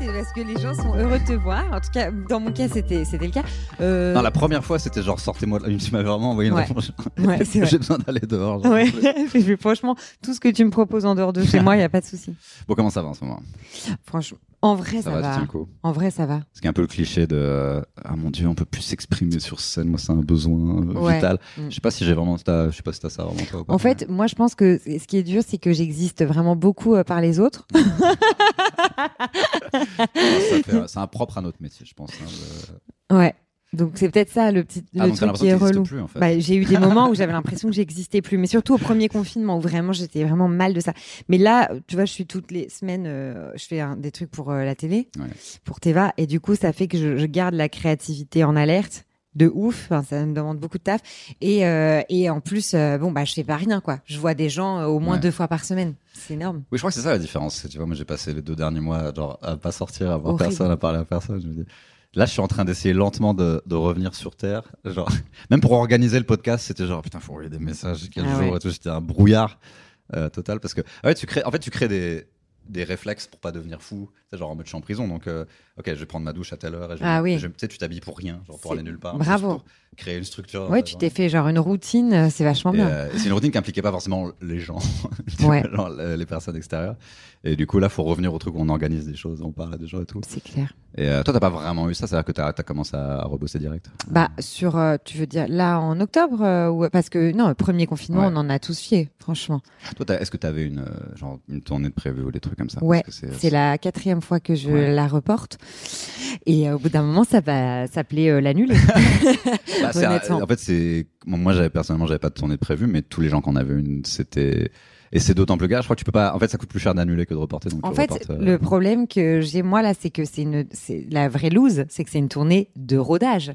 C'est parce que les gens sont heureux de te voir. En tout cas, dans mon cas, c'était c'était le cas. Euh, Non, la première fois, c'était genre sortez-moi. de. Tu m'avais vraiment envoyé une Ouais. réponse. J'ai besoin d'aller dehors. Ouais, franchement, tout ce que tu me proposes en dehors de chez moi, il n'y a pas de souci. Bon, comment ça va en ce moment? Franchement, en vrai, ça, Ça va, En vrai, ça va. C'est un peu le cliché de euh, ah mon dieu, on peut plus s'exprimer sur scène. Moi, c'est un besoin euh, Ouais. vital. Mm. Je sais pas si j'ai vraiment. Je sais pas si t'as ça vraiment toi. En fait, moi, je pense que ce qui est dur, c'est que j'existe vraiment beaucoup euh, par les autres. Ça fait- c'est un propre à notre métier, je pense. hein, le- Ouais. Donc c'est peut-être ça le petit le Ah, truc qui est relou. t'existes plus, en fait. Bah, j'ai eu des moments où j'avais l'impression que j'existais plus, mais surtout au premier confinement où vraiment j'étais vraiment mal de ça. Mais là, tu vois, je suis toutes les semaines, euh, je fais des trucs pour euh, la télé, Ouais. pour Teva, et du coup, ça fait que je, je garde la créativité en alerte de ouf. Enfin, ça me demande beaucoup de taf. Et, euh, et en plus, euh, bon, bah, je fais pas rien, quoi. Je vois des gens euh, au moins Ouais. deux fois par semaine. C'est énorme. Oui, je crois que c'est ça la différence. Tu vois, moi, j'ai passé les deux derniers mois genre, à pas sortir, à voir Horrible. personne, à parler à personne. Je me dis, là, je suis en train d'essayer lentement de, de revenir sur Terre. Genre, même pour organiser le podcast, c'était genre, putain, faut envoyer des messages, quel Ah jour ouais. et tout. J'étais un brouillard euh, total parce que, ah ouais, tu crées, en fait, tu crées des, des réflexes pour pas devenir fou. C'est genre en mode je suis en prison, donc euh, ok, je vais prendre ma douche à telle heure et je, Ah oui. tu sais, tu t'habilles pour rien, genre pour aller nulle part. Bravo. pour créer une structure. Ouais, euh, tu t'es fait genre une routine, euh, c'est vachement Et, bien. euh, c'est une routine qui impliquait pas forcément les gens, tu Ouais. genre, les personnes extérieures. Et du coup, là, faut revenir au truc où on organise des choses, on parle à des gens et tout. C'est clair. Et euh, toi, t'as pas vraiment eu ça, c'est-à-dire que t'as as commencé à rebosser direct? Bah sur, tu veux dire là en octobre ou parce que non, le premier confinement, Ouais. on en a tous fié, franchement. Toi, est-ce que t'avais une euh, genre une tournée de prévue ou des trucs comme ça? Ouais, C'est la quatrième fois que je Ouais. la reporte. Et euh, au bout d'un moment, ça va s'appeler euh, l'annuler. Bah, un- en fait, c'est bon, moi, j'avais personnellement, j'avais pas de tournée de prévue, mais tous les gens qu'on avait une, c'était et c'est d'autant plus grave. Je crois que tu peux pas. En fait, ça coûte plus cher d'annuler que de reporter. Donc en fait, reportes, euh, le problème que j'ai moi là, c'est que c'est une, c'est la vraie loose, c'est que c'est une tournée de rodage.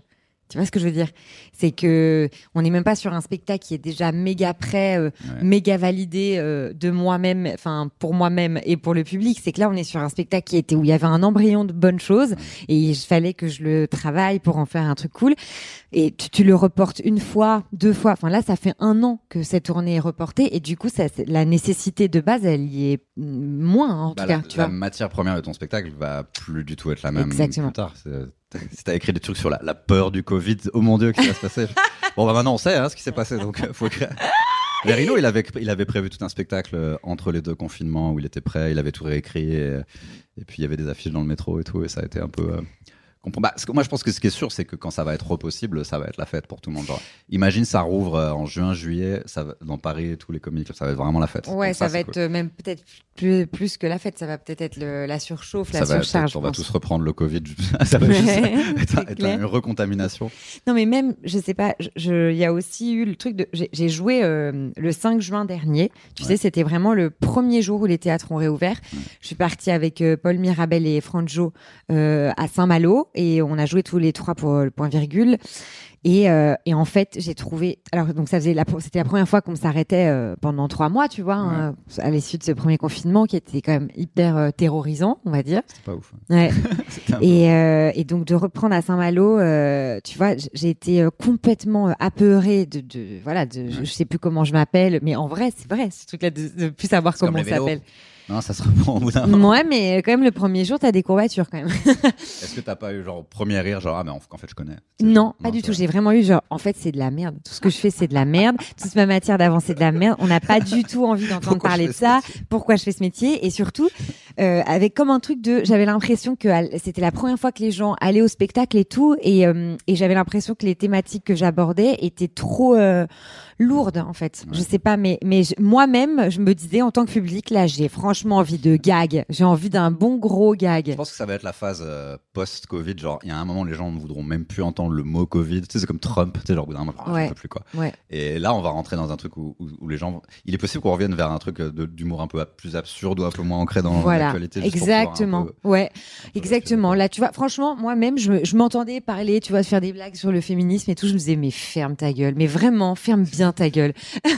Tu vois ce que je veux dire? C'est que on n'est même pas sur un spectacle qui est déjà méga prêt, euh, Ouais. méga validé euh, de moi-même, enfin pour moi-même et pour le public. C'est que là, on est sur un spectacle qui était où il y avait un embryon de bonnes choses et il fallait que je le travaille pour en faire un truc cool. Et tu, tu le reportes une fois, deux fois. Enfin là, ça fait un an que cette tournée est reportée et du coup, ça, la nécessité de base, elle y est moins en tout Bah, cas. la, tu la vois matière première de ton spectacle va plus du tout être la même Exactement. plus tard. Si t'as écrit des trucs sur la, la peur du Covid, oh mon dieu, qu'est-ce qui va se passer Bon, bah maintenant on sait hein, ce qui s'est passé, donc euh, faut écrire. Mais Rino, il avait, il avait prévu tout un spectacle euh, entre les deux confinements où il était prêt, il avait tout réécrit, et, et puis il y avait des affiches dans le métro et tout, et ça a été un peu. euh, bah, moi, je pense que ce qui est sûr, c'est que quand ça va être possible, ça va être la fête pour tout le monde. Genre, imagine, ça rouvre euh, en juin, juillet, ça va, dans Paris tous les comics, ça va être vraiment la fête. Ouais, ça, va être cool. euh, même peut-être plus, plus que la fête. Ça va peut-être être le- la surchauffe, la être- surcharge. on va tous reprendre le Covid. ça va juste être, être une recontamination. Non, mais même, je sais pas, il y a aussi eu le truc de. j'ai- joué euh, le 5 juin dernier. Tu Ouais. sais, c'était vraiment le premier jour où les théâtres ont réouvert. Je suis partie avec euh, Paul Mirabel et Franjo euh, à Saint-Malo et on a joué tous les trois pour le point virgule. Et, euh, et en fait, j'ai trouvé. Alors, donc, ça faisait la, c'était la première fois qu'on s'arrêtait euh, pendant trois mois, tu vois, hein, à l'issue de ce premier confinement qui était quand même hyper euh, terrorisant, on va dire. C'est pas ouf. Ouais. Un peu- Et, euh, et donc de reprendre à Saint-Malo, euh, tu vois, j'ai été euh, complètement euh, apeurée de, de voilà, de, je, je sais plus comment je m'appelle, mais en vrai, c'est vrai, ce truc-là de, de plus savoir comment on s'appelle. Non, ça sera bon au bout d'un moment. Ouais, mais quand même, le premier jour, t'as des courbatures quand même. Est-ce que t'as pas eu genre premier rire, genre ah mais en en fait je connais. Non, pas du tout. J'ai vraiment eu genre, en fait, c'est de la merde. Tout ce que je fais, c'est de la merde. Toute ma matière d'avant, c'est de la merde. On n'a pas du tout envie d'entendre parler de ça. Pourquoi je fais ce métier? Et surtout, euh, avec comme un truc de, j'avais l'impression que c'était la première fois que les gens allaient au spectacle et tout, et, euh, et j'avais l'impression que les thématiques que j'abordais étaient trop euh, lourdes en fait. Je sais pas, mais mais je- moi-même, je me disais en tant que public, là, j'ai franchement envie de gag. J'ai envie d'un bon gros Je gag. pense que ça va être la phase post-Covid. Genre, il y a un moment, les gens ne voudront même plus entendre le mot Covid. Tu sais, c'est comme Trump. Tu sais, genre, au bout d'un moment, ah, Ouais. plus quoi. Ouais. Et là, on va rentrer dans un truc où, où- où les gens. Il est possible qu'on revienne vers un truc d'humour un peu plus absurde ou un peu moins ancré dans Voilà, l'actualité. exactement. peu- Ouais, exactement. Là, tu vois, franchement, moi-même, je, me- je m'entendais parler, tu vois, de faire des blagues sur le féminisme et tout. Je me disais, mais ferme ta gueule, mais vraiment, ferme bien ta gueule. Ah,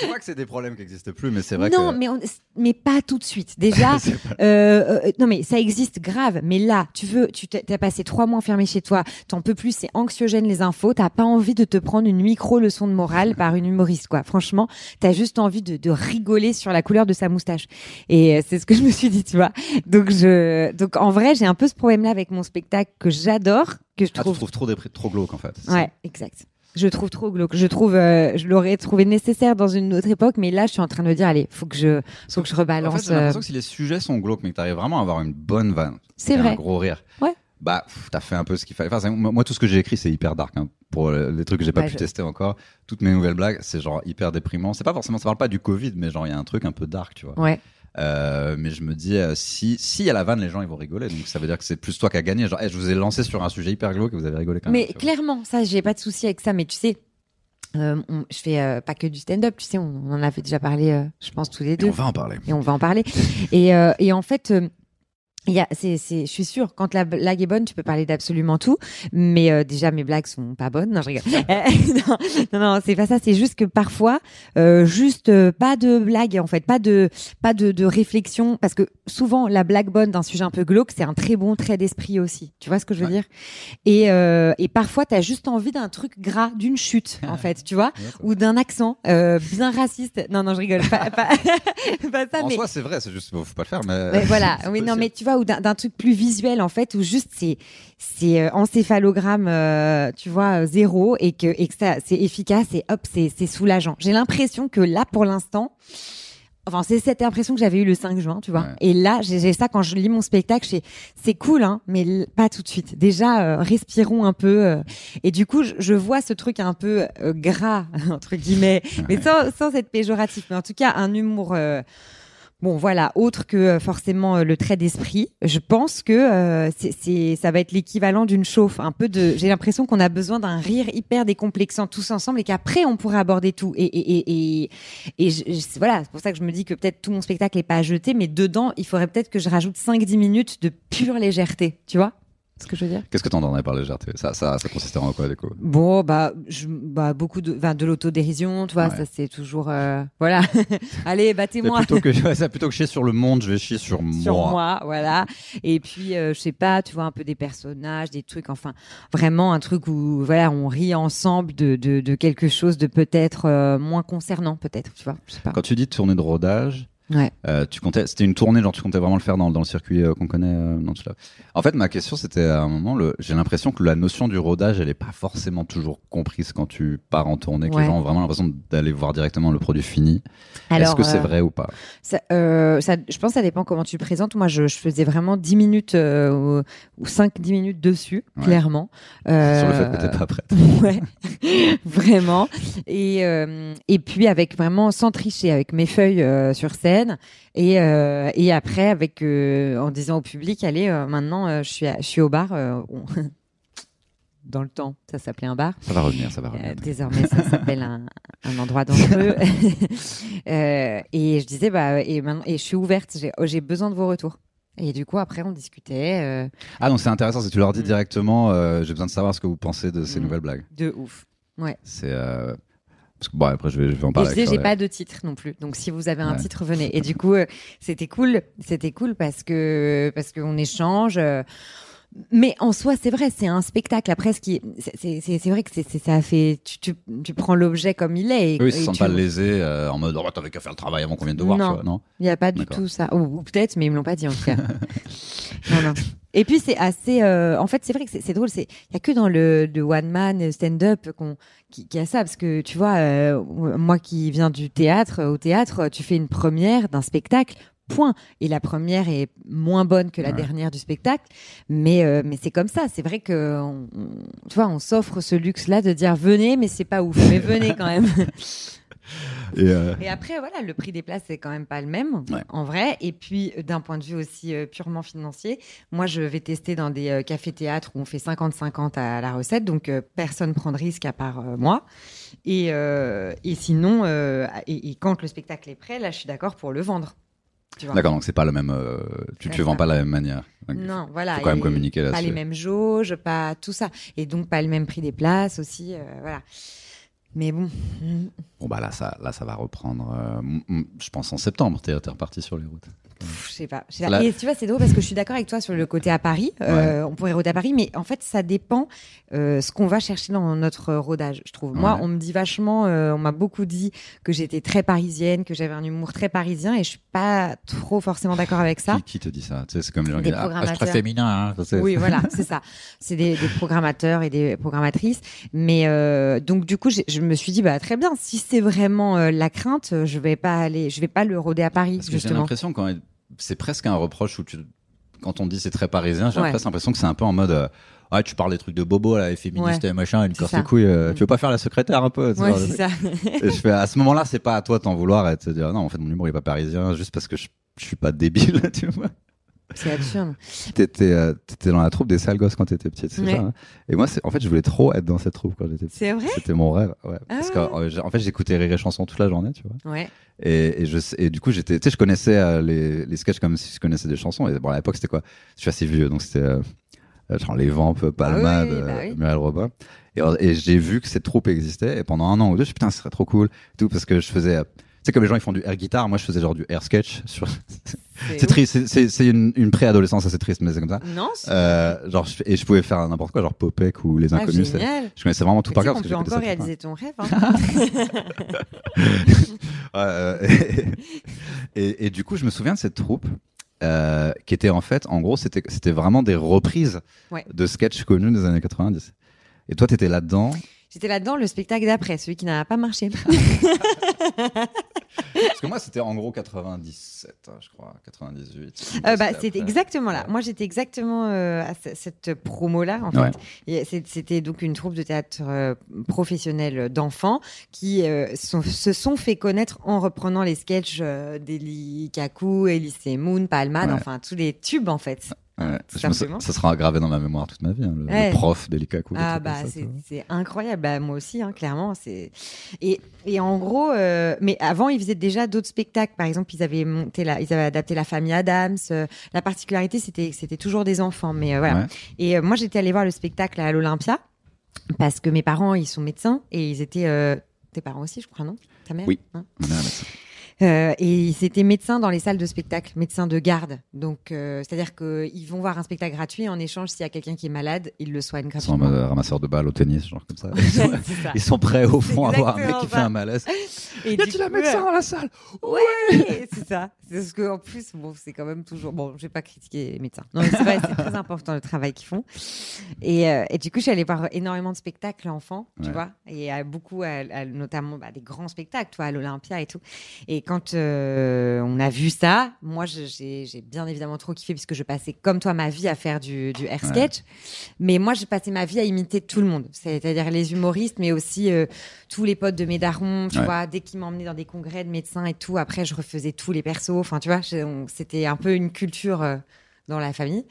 c'est pas que c'est des problèmes qui n'existent plus, mais c'est vrai non, que. mais on- mais pas tout de suite. Déjà, euh, euh, non mais ça existe grave. Mais là, tu veux, tu t'as t'as passé trois mois enfermé chez toi, t'en peux plus, c'est anxiogène les infos. T'as pas envie de te prendre une micro leçon de morale par une humoriste, quoi. Franchement, t'as juste envie de, de rigoler sur la couleur de sa moustache. Et euh, c'est ce que je me suis dit, tu vois. Donc je, donc en vrai, j'ai un peu ce problème-là avec mon spectacle que j'adore, que je Ah, tu trouve trouves trop, dépri- trop glauque en fait. Ouais, exact. Je trouve trop glauque. Je trouve, euh, je l'aurais trouvé nécessaire dans une autre époque, mais là, je suis en train de me dire, allez, faut que je, faut que je ça. En rebalance. fait, j'ai l'impression euh, que si les sujets sont glauques, mais que tu arrives vraiment à avoir une bonne vanne, C'est vrai. un gros rire. Ouais. Bah, t'as fait un peu ce qu'il fallait. Enfin, c'est- moi, tout ce que j'ai écrit, c'est hyper dark. hein. Pour les trucs que j'ai pas Ouais, pu je- tester encore, toutes mes nouvelles blagues, c'est genre hyper déprimant. C'est pas forcément, ça parle pas du Covid, mais genre il y a un truc un peu dark, tu vois. Ouais. Euh, mais je me dis, euh, si si a la vanne, les gens ils vont rigoler. Donc ça veut dire que c'est plus toi qui as gagné. Genre, hey, je vous ai lancé sur un sujet hyper glauque et vous avez rigolé quand même. Mais clairement, ça, j'ai pas de souci avec ça. Mais tu sais, euh, on- je fais euh, pas que du stand-up. Tu sais, on, on en avait déjà parlé, euh, je pense tous les Et deux, on va en parler. et on va en parler. et, et en fait. Il y a, c'est, c'est, je suis sûre, quand la blague est bonne, tu peux parler d'absolument tout. Mais euh, déjà, mes blagues sont pas bonnes. Non, je rigole. Euh, non, non, non, c'est pas ça. C'est juste que parfois, euh, juste euh, pas de blague, en fait, pas de, pas de, de réflexion, parce que souvent, la blague bonne d'un sujet un peu glauque, c'est un très bon trait d'esprit aussi. Tu vois ce que je veux Ouais. dire? Et, et parfois, t'as juste envie d'un truc gras, d'une chute, en fait, tu vois, ou d'un accent bien raciste. Non, non, je rigole. Pas, pas, pas ça, en mais soi, c'est vrai, c'est juste, faut pas le faire, mais. Ouais, voilà, oui, non, mais tu vois, ou d'un truc plus visuel en fait, où juste c'est c'est euh, encéphalogramme, euh, tu vois, euh, zéro, et que et que ça c'est efficace et hop, c'est c'est soulageant. J'ai l'impression que là, pour l'instant. Enfin, c'est cette impression que j'avais eu le 5 juin, tu vois. Ouais. Et là, j'ai ça quand je lis mon spectacle, c'est c'est cool, hein, mais pas tout de suite. Déjà, euh, respirons un peu. euh. et du coup, je, je vois ce truc un peu euh, gras entre guillemets, mais sans, sans être péjoratif. Mais en tout cas, un humour. Bon, voilà, autre que euh, forcément euh, le trait d'esprit, je pense que euh, c'est, ça va être l'équivalent d'une chauffe, un peu de. J'ai l'impression qu'on a besoin d'un rire hyper décomplexant tous ensemble et qu'après on pourrait aborder tout. Et et et et, voilà, c'est pour ça que je me dis que peut-être tout mon spectacle est pas à jeter, mais dedans il faudrait peut-être que je rajoute 5-10 minutes de pure légèreté, tu vois? Ce que je veux dire? Qu'est-ce que t'entendrais par légèreté? Ça, ça, ça consistait en quoi, du coup? Bon, bah, je, bah beaucoup de, enfin, de l'autodérision, tu vois, Ouais. ça c'est toujours, euh, voilà. Allez, battez-moi. plutôt que, plutôt que chier sur le monde, je vais chier sur, sur moi. moi, voilà. Et puis, euh, je sais pas, tu vois, un peu des personnages, des trucs, enfin, vraiment un truc où, voilà, on rit ensemble de, de, de quelque chose de peut-être euh, moins concernant, peut-être, tu vois, je sais pas. Quand tu dis tournée de rodage, Ouais. euh, tu comptais, c'était une tournée, genre tu comptais vraiment le faire dans, dans le circuit euh, qu'on connaît euh, dans tout ça. En fait, ma question, c'était à un moment, j'ai l'impression que la notion du rodage, elle est pas forcément toujours comprise quand tu pars en tournée, que Ouais. les gens ont vraiment l'impression d'aller voir directement le produit fini. Est-ce que c'est euh, vrai ou pas? Ça, ça, je pense que ça dépend comment tu le présentes. Moi, je, je faisais vraiment 10 minutes ou 5-10 minutes dessus, Ouais. clairement. Sur le fait que t'es pas prête. Ouais, vraiment. Et, et puis avec vraiment sans tricher, avec mes feuilles sur scène. Et, euh, et après, avec euh, en disant au public, allez, euh, maintenant, je, suis à- je suis au bar. on- Dans le temps, ça s'appelait un bar. Ça va revenir, ça va revenir. désormais, ça s'appelle un, un endroit dangereux. Et je disais, bah, et maintenant, et je suis ouverte. J'ai, oh, besoin de vos retours. Et du coup, après, on discutait euh, Ah donc c'est intéressant, c'est tu leur dis Mm. directement, euh, j'ai besoin de savoir ce que vous pensez de ces Mm. nouvelles blagues. de ouf. C'est euh, parce que bon après je vais, je vais en Et parler. je disais, j'ai pas de titre non plus. Donc, si vous avez un Ouais. titre, venez. Et du coup, euh, c'était cool. C'était cool parce que parce qu'on échange. euh, Mais en soi, c'est vrai, c'est un spectacle. Après, ce qui, c'est vrai que c'est ça fait. Tu, tu, tu prends l'objet comme il est. Et, oui, ils se sentent pas lésés euh, en mode oh, t'avais qu'à faire le travail avant qu'on vienne te voir, Non. tu vois, non Il n'y a pas du tout ça. Ou, ou peut-être, mais ils me l'ont pas dit en tout cas. non, non. Et puis c'est assez. euh, en fait, c'est vrai que c'est drôle. C'est il y a que dans le, le one man stand-up qu'on qui, qui a ça parce que tu vois, euh, moi qui viens du théâtre, au théâtre, tu fais une première d'un spectacle. Point. Et la première est moins bonne que la Ouais. dernière du spectacle, mais euh, mais c'est comme ça. C'est vrai que on, on- tu vois, on s'offre ce luxe-là de dire venez, mais c'est pas ouf. Mais venez quand même. Et euh, Et après, voilà, le prix des places, c'est quand même pas le même, Ouais. en vrai. Et puis, d'un point de vue aussi euh, purement financier, moi, je vais tester dans des euh, cafés-théâtres où on fait 50-50 à la recette. Donc, euh, personne prend de risque à part euh, moi. Et, euh, et sinon, euh, et, et quand le spectacle est prêt, là, je suis d'accord pour le vendre. D'accord, donc c'est pas le même. euh, tu C'est vends pas de la même manière. Donc, Non, voilà. Faut quand même communiquer Pas là-dessus. les mêmes jauges, pas tout ça. Et donc, pas le même prix des places aussi. euh, voilà. Mais bon, Bon bah là ça, là ça va reprendre. euh, je pense en septembre. T'es t'es reparti sur les routes. Je sais pas. la- Et tu vois, c'est drôle parce que je suis d'accord avec toi sur le côté à Paris. Euh, on pourrait rôder à Paris, mais en fait, ça dépend euh, ce qu'on va chercher dans notre rodage, je trouve. Moi, on me dit vachement, euh, on m'a beaucoup dit que j'étais très parisienne, que j'avais un humour très parisien, et je suis pas trop forcément d'accord avec ça. Qui, qui te dit ça? Tu sais, c'est comme les gens qui ah, très féminin. Hein. Oui, voilà, c'est ça. C'est des, des programmateurs et des programmatrices. Mais donc du coup, je me suis dit bah très bien. Si c'est vraiment la crainte, je vais pas aller, je vais pas le rôder à Paris Parce que j'ai l'impression quand c'est presque un reproche où tu, quand on dit c'est très parisien, j'ai Ouais. presque l'impression que c'est un peu en mode. euh, Ah, tu parles des trucs de bobo là, et féministe Ouais. et machin, une C'est corse euh, Mm. Tu veux pas faire la secrétaire un peu Ouais, c'est ça. Et je fais à ce moment-là, c'est pas à toi de t'en vouloir et de te dire non, en fait mon humour il est pas parisien juste parce que je, je suis pas débile, tu vois. C'est absurde. T'étais euh, t'étais dans la troupe des sales gosses quand t'étais petite, c'est Ouais. ça. hein? Et moi, c'est- en fait, je voulais trop être dans cette troupe quand j'étais petite. C'est vrai? C'était mon rêve, ouais. Parce que Ah. euh, j'ai- en fait, j'écoutais Rire et Chanson toute la journée, tu vois. Ouais. Et, et je sais- et du coup, j'étais, tu sais, je connaissais euh, les, les sketchs comme si je connaissais des chansons. Et bon, à l'époque, c'était quoi? Je suis assez vieux, donc c'était euh, euh, genre Les Vampes, Palmade, Ah oui, bah euh, oui. Muriel Robin. Et, et j'ai vu que cette troupe existait. Et pendant un an ou deux, je me suis dit, putain, ce serait trop cool. Tout parce que je faisais. euh, sais, comme les gens ils font du air guitar, moi je faisais genre du air sketch. Sur... C'est triste, c'est- une, une préadolescence assez triste, mais c'est comme ça. Non. c'est- Euh, genre, je- et je pouvais faire n'importe quoi, genre Popek ou Les ah, Inconnus. c'est- génial. je connaissais vraiment tout Mais par tu cœur. que peut encore réaliser ton rêve. hein. Euh, et, et- et du coup, je me souviens de cette troupe euh, qui était en fait, en gros, c'était vraiment des reprises Ouais. de sketchs connus des années 90. Et toi, t'étais là-dedans. J'étais là-dedans le spectacle d'après, celui qui n'a pas marché. Parce que moi, c'était en gros 97, hein, je crois, 98. Euh, bah, c'était exactement là. Moi, j'étais exactement euh, à ce- cette promo-là, en fait. Ouais. C'était donc une troupe de théâtre euh, professionnel d'enfants qui euh, sont- se sont fait connaître en reprenant les sketchs d'Eli Kaku, Elise Moon, Palman, Ouais. enfin tous les tubes, en fait. Ouais, je me ça sera gravé dans ma mémoire toute ma vie, hein, le, prof des Ah bah c'est incroyable, bah, moi aussi hein, clairement et, et en gros euh, mais avant ils faisaient déjà d'autres spectacles. Par exemple ils avaient monté la ils avaient adapté la famille Adams euh, la particularité c'était c'était toujours des enfants mais euh, voilà. Ouais. et moi j'étais allée voir le spectacle à l'Olympia parce que mes parents ils sont médecins et ils étaient tes parents aussi je crois non? Ta mère? Oui. Hein? Euh, et ils étaient médecins dans les salles de spectacle, médecins de garde. Donc, euh, c'est-à-dire qu'ils vont voir un spectacle gratuit en échange s'il y a quelqu'un qui est malade, ils le soignent Ils sont en gratuitement. mode ramasseur de balles au tennis, genre comme ça. Ils sont, C'est ça. ils sont prêts au fond à voir un mec qui fait un malaise. Et Y a-t-il un médecin euh, dans la salle? Ouais, c'est ça. C'est ce que en plus, bon, c'est quand même toujours. Bon, je vais pas critiquer les médecins. Non, c'est vrai, c'est très important le travail qu'ils font. Et, euh, et du coup, je suis allée voir énormément de spectacles enfants, tu Ouais. vois, et euh, beaucoup, à- à- notamment bah, des grands spectacles, toi, à l'Olympia et tout. Et quand euh, on a vu ça, moi, j'ai bien évidemment trop kiffé puisque je passais comme toi ma vie à faire du, du air Ouais. sketch. Mais moi, j'ai passé ma vie à imiter tout le monde, c'est-à-dire les humoristes, mais aussi euh, tous les potes de mes darons, tu Ouais. vois, dès qu'ils m'emmenaient dans des congrès de médecins et tout, après je refaisais tous les persos, enfin tu vois, c'était un peu une culture euh, dans la famille.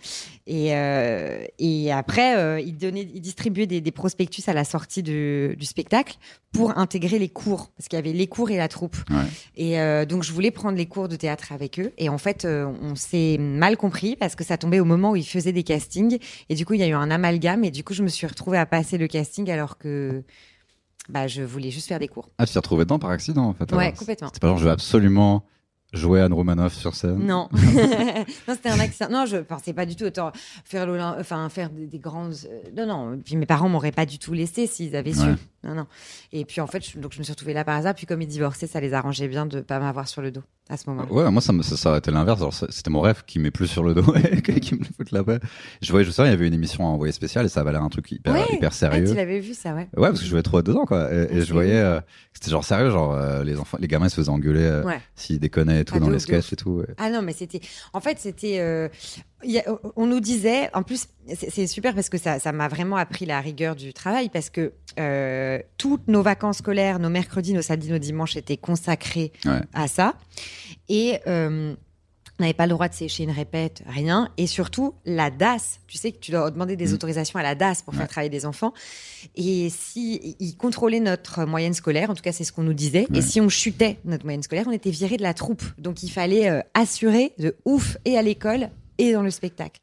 Et, euh, et après, euh, ils, donnaient, ils distribuaient des, des prospectus à la sortie du, du spectacle pour intégrer les cours, parce qu'il y avait les cours et la troupe. Ouais. Et euh, donc je voulais prendre les cours de théâtre avec eux. Et en fait, euh, on s'est mal compris parce que ça tombait au moment où ils faisaient des castings. Et du coup, il y a eu un amalgame. Et du coup, je me suis retrouvée à passer le casting alors que bah, je voulais juste faire des cours. Ah, tu t'es retrouvé dedans par accident en fait. Ouais, complètement. C'était pas genre je veux absolument jouer Anne Romanoff sur scène? Non, non c'était un accident. Non, je pensais pas du tout autant faire enfin faire des, des grandes. euh, Non, non. Puis mes parents m'auraient pas du tout laissé s'ils avaient su. Ouais. Non, non. Et puis en fait, je, donc je me suis retrouvée là par hasard. Puis comme ils divorçaient, ça les arrangeait bien de pas m'avoir sur le dos à ce moment-là. Ouais, moi ça, ça, ça aurait été l'inverse. C'était mon rêve qui met plus sur le dos et qui me fout la paix. Je voyais, je sais, il y avait une émission à envoyer spécial et ça avait l'air un truc hyper, Ouais. hyper Ah, sérieux. tu l'avais vu ça, ouais. Ouais, parce que je jouais trop dedans, quoi. Et, et Ah, je voyais, euh, c'était genre sérieux, genre euh, les enfants, les gamins ils se faisaient engueuler euh, Ouais. s'ils déconnaient et tout Ah, dans de les sketchs et tout. ouais. Ah non, mais c'était. En fait, c'était. Il y a- on nous disait. En plus, c'est super parce que ça ça m'a vraiment appris la rigueur du travail parce que euh, toutes nos vacances scolaires, nos mercredis, nos samedis, nos dimanches étaient consacrés Ouais. à ça. Et. euh, on n'avait pas le droit de sécher une répète, rien. Et surtout, la DAS. Tu sais que tu dois demander des Mhm. autorisations à la DAS pour Ouais. faire travailler des enfants. Et si ils contrôlaient notre moyenne scolaire, en tout cas c'est ce qu'on nous disait, Ouais. et si on chutait notre moyenne scolaire, on était viré de la troupe. Donc il fallait euh, assurer de ouf et à l'école et dans le spectacle.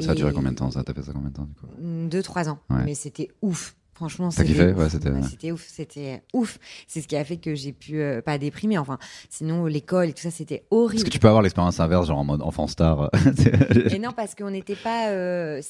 Ça a duré combien de temps Ça? T'as fait ça combien de temps du coup? Deux, trois ans. Ouais. Mais c'était ouf. Franchement, T'as c'était ouf. Ouais, c'était. ouf, c'était ouf. C'est ce qui a fait que j'ai pu euh, pas déprimer. Enfin, sinon l'école et tout ça, c'était Est-ce horrible. que tu peux avoir l'expérience inverse, genre en mode enfant star Et non, parce qu'on n'était pas euh,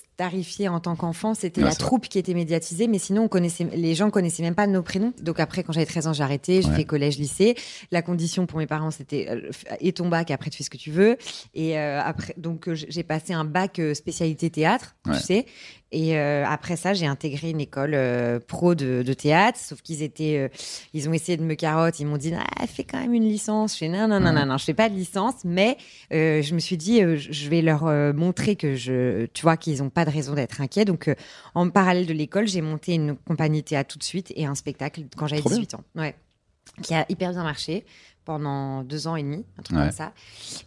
en tant qu'enfant, c'était Ouais, la vrai. troupe qui était médiatisée, mais sinon on connaissait, les gens connaissaient même pas nos prénoms. Donc après, quand j'avais 13 ans, j'ai arrêté, j'ai Ouais. fait collège, lycée. La condition pour mes parents, c'était euh, et ton bac, après tu fais ce que tu veux. Et euh, après, donc euh, j'ai passé un bac euh, spécialité théâtre, tu sais. Et euh, après ça, j'ai intégré une école euh, pro de, de théâtre, sauf qu'ils étaient, euh, ils ont essayé de me carotte, ils m'ont dit, ah, fais quand même une licence. Je fais non, non, non, non, non, je fais pas de licence, mais je me suis dit, je vais leur montrer que je, tu vois, qu'ils ont pas de raison d'être inquiets. Donc, en parallèle de l'école, j'ai monté une compagnie théâtre tout de suite et un spectacle quand j'avais Trop bien. 18 ans. Ouais. Qui a hyper bien marché pendant deux ans et demi, un truc Ouais. comme ça,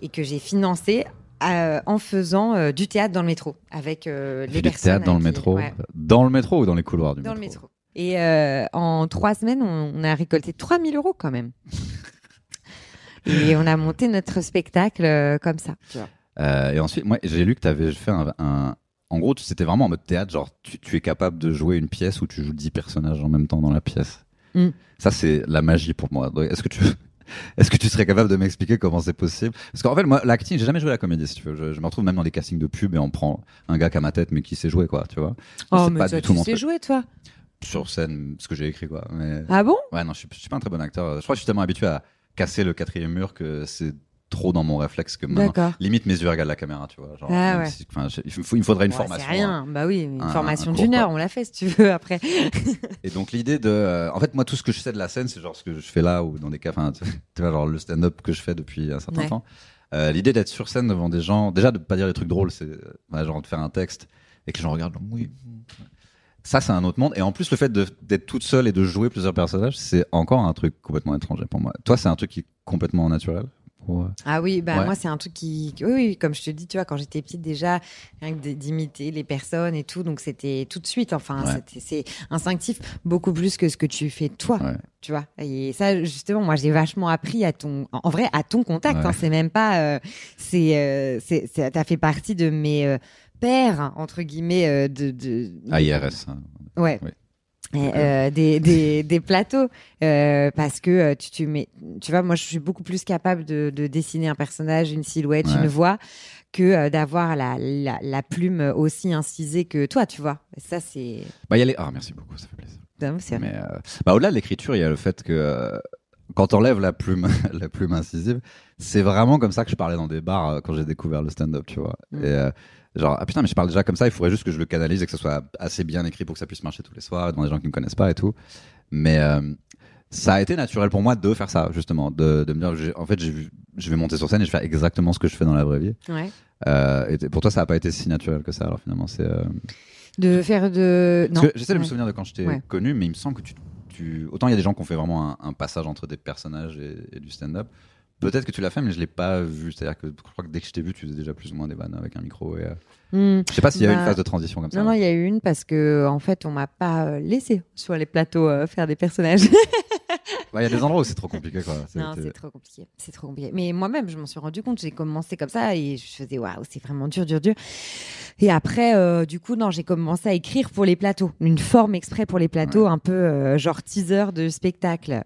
et que j'ai financé euh, en faisant euh, du théâtre dans le métro avec euh, les du personnes. théâtre dans le qui- métro ouais, Dans le métro ou dans les couloirs du dans le métro métro. Et euh, en trois semaines, on, on a récolté 3000 euros quand même. et on a monté notre spectacle comme ça. Tu vois. Et ensuite, moi, j'ai lu que tu avais fait un, un- En gros, c'était vraiment en mode théâtre, genre tu, tu es capable de jouer une pièce où tu joues 10 personnages en même temps dans la pièce. Mm. Ça, c'est la magie pour moi. Est-ce que tu. Est-ce que tu serais capable de m'expliquer comment c'est possible? Parce qu'en fait, moi, l'acting, j'ai jamais joué à la comédie, si tu veux. Je, je me retrouve même dans des castings de pub et on prend un gars qui a ma tête mais qui sait jouer, quoi, tu vois. Oh, mais pas toi, du tout tu sais truc. jouer, toi Sur scène, ce que j'ai écrit, quoi. Mais... Ah bon? Ouais, non, je suis, je suis pas un très bon acteur. Je crois que je suis tellement habitué à casser le quatrième mur que c'est trop dans mon réflexe que maintenant. Limite, mes yeux regardent la caméra, tu vois. Genre, Ah ouais. si- il, me faudrait une Ouais, formation. C'est rien. Bah oui, une un- formation d'une heure, on l'a fait si tu veux après. Et donc, l'idée de. euh, en fait, moi, tout ce que je sais de la scène, c'est genre ce que je fais là ou dans des cas. Tu vois, genre le stand-up que je fais depuis un certain Ouais. temps. Euh, l'idée d'être sur scène devant des gens. Déjà, de pas dire des trucs drôles, c'est. euh, ouais, genre de faire un texte et que les gens regardent. genre, oui. Ça, c'est un autre monde. Et en plus, le fait d'être toute seule et de jouer plusieurs personnages, c'est encore un truc complètement étranger pour moi. Toi, c'est un truc qui est complètement naturel pour, Ah oui, bah Ouais. moi c'est un truc qui, oui, oui, comme je te dis, tu vois, quand j'étais petite déjà, rien que d'imiter les personnes et tout, donc c'était tout de suite. Enfin, Ouais. c'est instinctif, beaucoup plus que ce que tu fais toi, Ouais. tu vois. Et ça, justement, moi j'ai vachement appris à ton, en vrai, à ton contact. Hein, c'est même pas, euh, c'est, euh, c'est, c'est- t'as fait partie de mes euh, pères entre guillemets de, de, AIRS. hein. Ouais. Oui. Euh, des, des, des plateaux euh, parce que euh, tu, tu mets tu vois moi je suis beaucoup plus capable de, de dessiner un personnage une silhouette Ouais. une voix que d'avoir la, la, la plume aussi incisée que toi tu vois ça c'est Bah, il y a les... Ah, merci beaucoup, ça fait plaisir. non, Mais bah, au-delà de l'écriture, il y a le fait que quand on enlève la plume, la plume incisive, c'est vraiment comme ça que je parlais dans des bars euh, quand j'ai découvert le stand-up, tu vois. Mm. Et euh, genre, ah putain, mais je parle déjà comme ça, il faudrait juste que je le canalise et que ce soit assez bien écrit pour que ça puisse marcher tous les soirs devant des gens qui me connaissent pas et tout. Mais euh, ça a été naturel pour moi de faire ça, justement, de, de me dire, en fait, je vais monter sur scène et je vais faire exactement ce que je fais dans la vraie vie. ouais. Euh, et t- pour toi, ça n'a pas été si naturel que ça, alors finalement, c'est. de faire de j'essaie de me souvenir de quand je t'ai Ouais. connu, mais il me semble que tu, tu... autant il y a des gens qui ont fait vraiment un, un passage entre des personnages et, et du stand-up. Peut-être que tu l'as fait, mais je l'ai pas vu. C'est-à-dire que je crois que dès que je t'ai vu, tu faisais déjà plus ou moins des vannes avec un micro. Et, euh, Hmm. Je sais pas s'il y a eu une Bah, phase de transition comme ça. non non il y a eu une parce que en fait on m'a pas euh, laissé sur les plateaux euh, faire des personnages Il y a des endroits où c'est trop compliqué. Quoi. Non, c'est- trop compliqué. C'est trop compliqué. Mais moi-même, je m'en suis rendu compte. J'ai commencé comme ça et je faisais waouh, c'est vraiment dur, dur, dur. Et après, euh, du coup, non, j'ai commencé à écrire pour les plateaux, une forme exprès pour les plateaux, un peu euh, genre teaser de spectacle.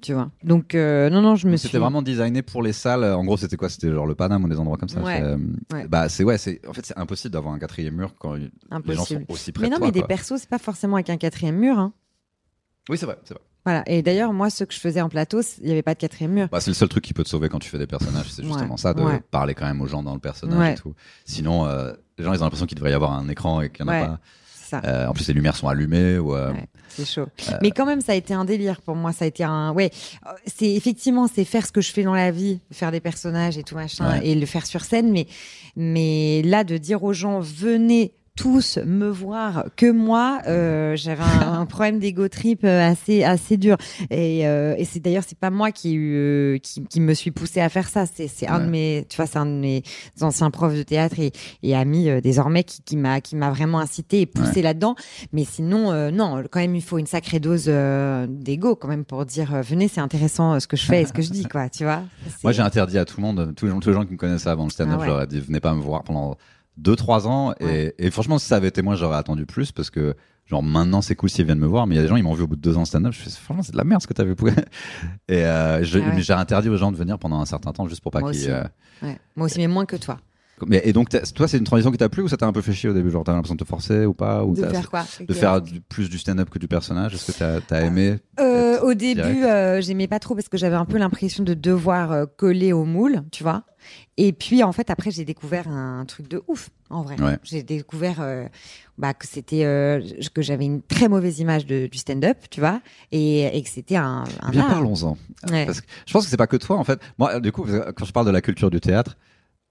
tu vois? Donc euh, non non, je me suis. C'était vraiment designé pour les salles. En gros, c'était quoi? C'était genre le Paname ou des endroits comme ça. Ouais. C'est, Ouais. Bah c'est ouais, c'est en fait c'est impossible d'avoir un quatrième mur quand les gens sont aussi près Mais de non, toi. mais des quoi. persos, c'est pas forcément avec un quatrième mur. Hein. Oui, c'est vrai, c'est vrai. Voilà. Et d'ailleurs, moi, ce que je faisais en plateau, il n'y avait pas de quatrième mur. Bah, c'est le seul truc qui peut te sauver quand tu fais des personnages, c'est justement Ouais, ça, de ouais. parler quand même aux gens dans le personnage Ouais. et tout. Sinon, euh, les gens ils ont l'impression qu'il devrait y avoir un écran et qu'il n'y en a pas. Ça. Euh, en plus, les lumières sont allumées ou. euh, c'est chaud. Mais quand même, ça a été un délire pour moi. Ça a été un. Ouais, c'est effectivement, c'est faire ce que je fais dans la vie, faire des personnages et tout machin, et le faire sur scène. Mais, mais là, de dire aux gens, venez tous me voir que moi, euh, j'avais un, un problème d'ego trip euh, assez assez dur. Et, euh, et c'est d'ailleurs c'est pas moi qui euh, qui, qui me suis poussé à faire ça. C'est c'est un de mes, tu vois, c'est un de mes anciens profs de théâtre et, et amis désormais qui, qui m'a qui m'a vraiment incité et poussé là-dedans. Mais sinon, non, quand même, il faut une sacrée dose d'ego quand même pour dire venez, c'est intéressant ce que je fais et ce que je dis, quoi. Tu vois Moi, j'ai interdit à tout le monde, tous les gens, tous les gens qui me connaissaient avant le stand-up, Ah ouais. je leur ai dit venez pas me voir pendant 2-3 ans. Et, Ouais. et franchement, si ça avait été moi, j'aurais attendu plus parce que, genre, maintenant c'est cool s'ils viennent me voir. Mais il y a des gens, ils m'ont vu au bout de 2 ans stand-up. Je fais, franchement, c'est de la merde ce que t'as vu. et euh, Ah ouais. j'ai interdit aux gens de venir pendant un certain temps juste pour pas qu'ils. euh, Ouais. Moi aussi, mais moins que toi. Mais, et donc, toi, c'est une transition qui t'a plu ou ça t'a un peu fait chier au début Genre, t'as l'impression de te forcer ou pas ou De faire quoi de faire du- plus du stand-up que du personnage? Est-ce que t'as as aimé Euh, au début, euh, j'aimais pas trop parce que j'avais un peu l'impression de devoir euh, coller au moule, tu vois. Et puis, en fait, après, j'ai découvert un truc de ouf, en vrai. Ouais. J'ai découvert euh, bah, que c'était euh, que j'avais une très mauvaise image de, du stand-up, tu vois, et, et que c'était un, un Eh Bien, parlons-en. Ouais. Je pense que c'est pas que toi, en fait. Moi, du coup, quand je parle de la culture du théâtre,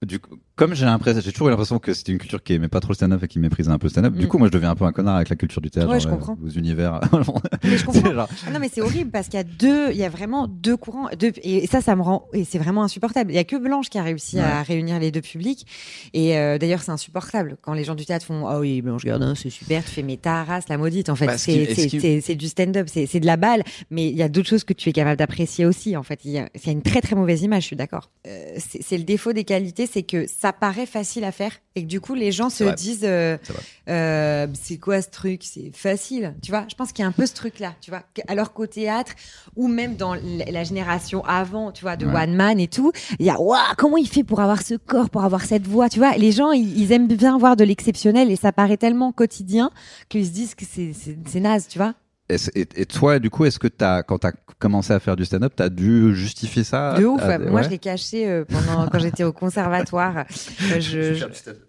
du coup, comme j'ai l'impression, j'ai toujours eu l'impression que c'était une culture qui aimait pas trop le stand-up et qui méprisait un peu le stand-up. Du Mm. coup, moi, je deviens un peu un connard avec la culture du théâtre. Ouais, je comprends. euh, Aux univers. Mais je comprends. Genre- Ah non, mais c'est horrible parce qu'il y a deux, il y a vraiment deux courants, deux, et ça, ça me rend, et c'est vraiment insupportable. Il y a que Blanche qui a réussi à réunir les deux publics, et euh, d'ailleurs, c'est insupportable quand les gens du théâtre font, ah oui, Blanche Gardin, c'est super, tu fais mes ta race, la maudite. En fait, Bah, c'est, ce du stand-up, c'est, c'est de la balle, mais il y a d'autres choses que tu es capable d'apprécier aussi. En fait, il y a, il y a une très très mauvaise image, je suis d'accord. Euh, c'est, c'est le défaut des qualités, c'est que ça paraît facile à faire, et que du coup, les gens se vrai. disent, euh, euh, c'est quoi ce truc? C'est facile, tu vois? Je pense qu'il y a un peu ce truc-là, tu vois? Alors qu'au théâtre ou même dans la génération avant, tu vois, de Ouais. one man et tout, il y a waouh, comment il fait pour avoir ce corps, pour avoir cette voix, tu vois? Les gens, ils, ils aiment bien voir de l'exceptionnel et ça paraît tellement quotidien qu'ils se disent que c'est naze, tu vois? Et, c'est- et- et toi, du coup, est-ce que t'as, quand t'as commencé à faire du stand-up, t'as dû justifier ça De ouf. à- Moi, ouais je l'ai caché euh, pendant quand j'étais au conservatoire. Euh, je, je-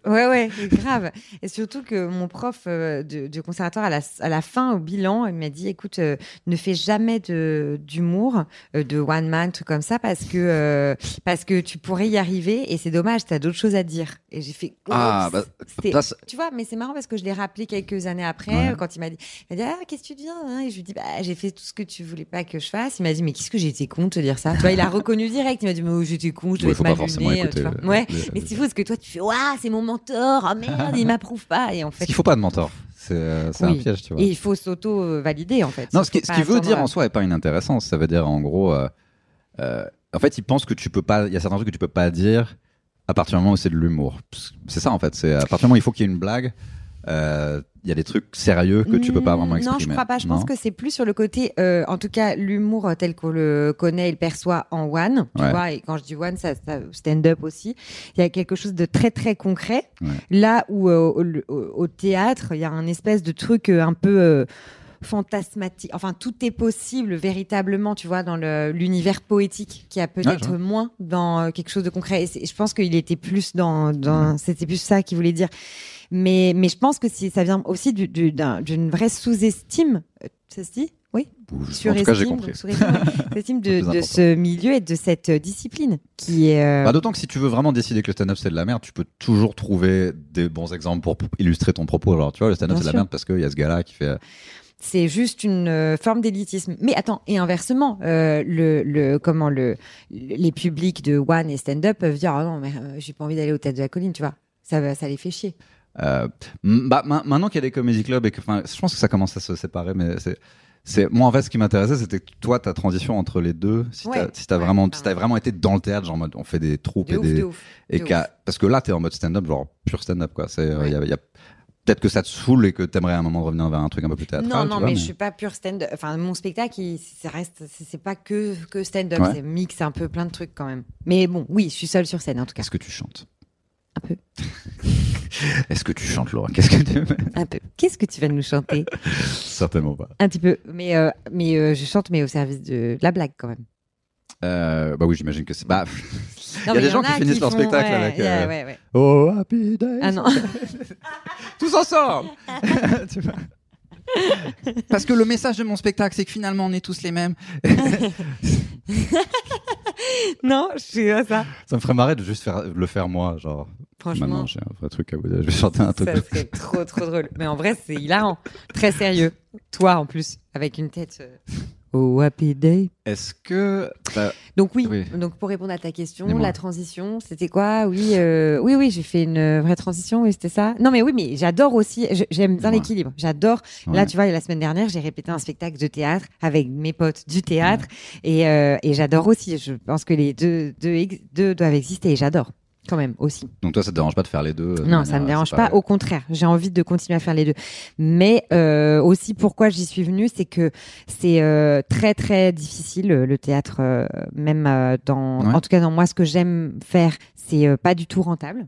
Ouais, ouais, grave. Et surtout que mon prof euh, de, de conservatoire, à la, à la fin, au bilan, il m'a dit, écoute, euh, ne fais jamais d'humour, de one man, truc comme ça, parce que euh, parce que tu pourrais y arriver et c'est dommage, t'as d'autres choses à dire. Et j'ai fait. Ah, Oups. bah, ça, tu vois, mais c'est marrant parce que je l'ai rappelé quelques années après, Ouais. quand il m'a dit, il m'a dit, ah, qu'est-ce que tu deviens hein Et je lui dit, bah, j'ai fait tout ce que tu voulais pas que je fasse. Il m'a dit, mais qu'est-ce que été con de te dire ça? Tu vois, il a reconnu direct. Il m'a dit, mais oh, j'étais con, je devais Ouais, être faut mal euh, Ouais. Mais c'est fou parce que toi, tu fais, waouh, c'est mon mentor. Oh merde, il m'approuve pas. Et en fait, qu'il faut pas de mentor. C'est euh, c'est un piège, tu vois. et il faut s'auto-valider en fait. Non, Il ce qui, faut ce qui veut dire en soi est pas inintéressant. Ça veut dire en gros, euh, euh, en fait, il pense que tu peux pas. Il y a certains trucs que tu peux pas dire à partir du moment où c'est de l'humour. C'est ça en fait. C'est à partir du moment où il faut qu'il y ait une blague. Euh, Il y a des trucs sérieux que tu peux pas vraiment exprimer. Non, je crois pas. Je pense que c'est plus sur le côté, euh, en tout cas, l'humour tel qu'on le connaît et le perçoit en one. Tu Ouais. vois, et quand je dis one, ça, ça stand-up aussi. Il y a quelque chose de très très concret. Ouais. Là où euh, au, au- au théâtre, il y a un espèce de truc euh, un peu euh, fantasmatique. Enfin, tout est possible véritablement, tu vois, dans l'univers poétique, qui a peut-être moins dans euh, quelque chose de concret. Et je pense qu'il était plus dans, dans c'était plus ça qu'il voulait dire. Mais, mais je pense que si ça vient aussi du- du- d'un- d'une vraie sous-estime, ça se dit Oui ouais. Surestime de, ce milieu et de cette euh, discipline qui est. euh, Bah, D'autant que si tu veux vraiment décider que le stand-up c'est de la merde, tu peux toujours trouver des bons exemples pour illustrer ton propos. Genre, tu vois, le stand-up c'est de la merde parce qu'il y a ce gars-là qui fait. euh, c'est juste une euh, forme d'élitisme. Mais attends, et inversement, euh, le, le comment le les publics de one et stand-up peuvent dire ah non mais j'ai pas envie d'aller au tête de la colline, tu vois. Ça les fait chier. Euh, bah, ma- maintenant qu'il y a des comédie clubs et que, enfin, je pense que ça commence à se séparer, mais c'est, c'est, moi en fait, ce qui m'intéressait, c'était toi, ta transition entre les deux, si Ouais, t'as, si t'as ouais, vraiment, si t'avais vraiment été dans le théâtre, genre en mode, on fait des troupes De et ouf, des, de ouf. et de parce que là, t'es en mode stand-up, genre pur stand-up, quoi. C'est, euh, il Ouais. y a, y a- peut-être que ça te saoule et que t'aimerais à un moment revenir vers un truc un peu plus théâtral. Non, non, vois, mais, je suis pas pure stand-up. Enfin, mon spectacle, il, ça reste, c'est c'est pas que, que stand-up, Ouais. c'est mix un peu plein de trucs quand même. Mais bon, oui, je suis seule sur scène en tout cas. Est-ce que tu chantes? Un peu. Est-ce que tu chantes, Laura? Qu'est-ce que tu Un peu. Qu'est-ce que tu vas nous chanter? Certainement pas. Un petit peu. Mais, euh, mais euh, je chante, mais au service de, la blague quand même. Euh, bah oui, j'imagine que c'est. Bah, Il y a des gens qui finissent leur spectacle avec, oh happy days. Ah non. Tous ensemble. Tu vois Parce que le message de mon spectacle, c'est que finalement, on est tous les mêmes. non, je suis pas ça. Ça me ferait marrer de juste faire, le faire moi, genre. Franchement, Maintenant, j'ai un vrai truc à vous dire. Je vais chanter un truc. ça serait trop, trop drôle. Mais en vrai, c'est hilarant. Très sérieux. Toi, en plus, avec une tête. euh, Oh, happy day. Est-ce que. bah, Donc oui, Oui. donc pour répondre à ta question, Dis-moi. la transition, c'était quoi? Oui, euh, oui, oui, j'ai fait une vraie transition, oui, c'était ça. Non, mais oui, mais j'adore aussi, je- j'aime bien Dis-moi. l'équilibre. J'adore. Là, tu vois, la semaine dernière, j'ai répété un spectacle de théâtre avec mes potes du théâtre, et, euh, et j'adore aussi. Je pense que les deux, deux doivent exister, et j'adore quand même aussi. Donc toi, ça te dérange pas de faire les deux de Non, ça me dérange c'est pas. Au contraire, j'ai envie de continuer à faire les deux. Mais euh, aussi, pourquoi j'y suis venue, c'est que c'est euh, très très difficile le, le théâtre, euh, même euh, dans, Ouais. en tout cas dans moi, ce que j'aime faire, c'est euh, pas du tout rentable.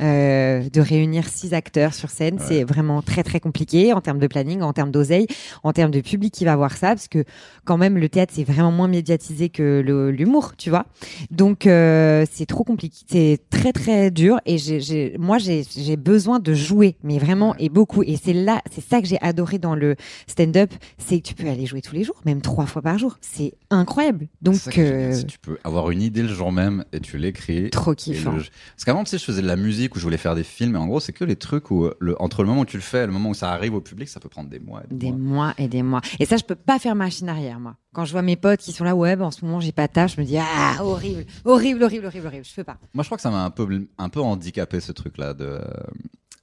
Euh, de réunir six acteurs sur scène, Ouais. c'est vraiment très très compliqué en termes de planning, en termes d'oseille, en termes de public qui va voir ça, parce que quand même le théâtre c'est vraiment moins médiatisé que l'humour, tu vois. Donc euh, c'est trop compliqué, c'est très très dur et j'ai, moi j'ai, besoin de jouer, mais vraiment et beaucoup. Et c'est là, c'est ça que j'ai adoré dans le stand-up, c'est que tu peux aller jouer tous les jours, même trois fois par jour. C'est incroyable. Donc euh, tu peux avoir une idée le jour même et tu l'écris. trop kiffant. le- Parce qu'avant, tu sais, je faisais de la musique ou je voulais faire des films, et en gros, c'est que les trucs où, euh, le... entre le moment où tu le fais et le moment où ça arrive au public, ça peut prendre des mois. et Des mois. mois et des mois. Et ça, je peux pas faire machine arrière, moi. Quand je vois mes potes qui sont là, ouais, bah, en ce moment, j'ai pas de tâche, je me dis, ah, horrible, horrible, horrible, horrible, horrible. Je peux pas. Moi, je crois que ça m'a un peu, un peu handicapé ce truc-là de. euh,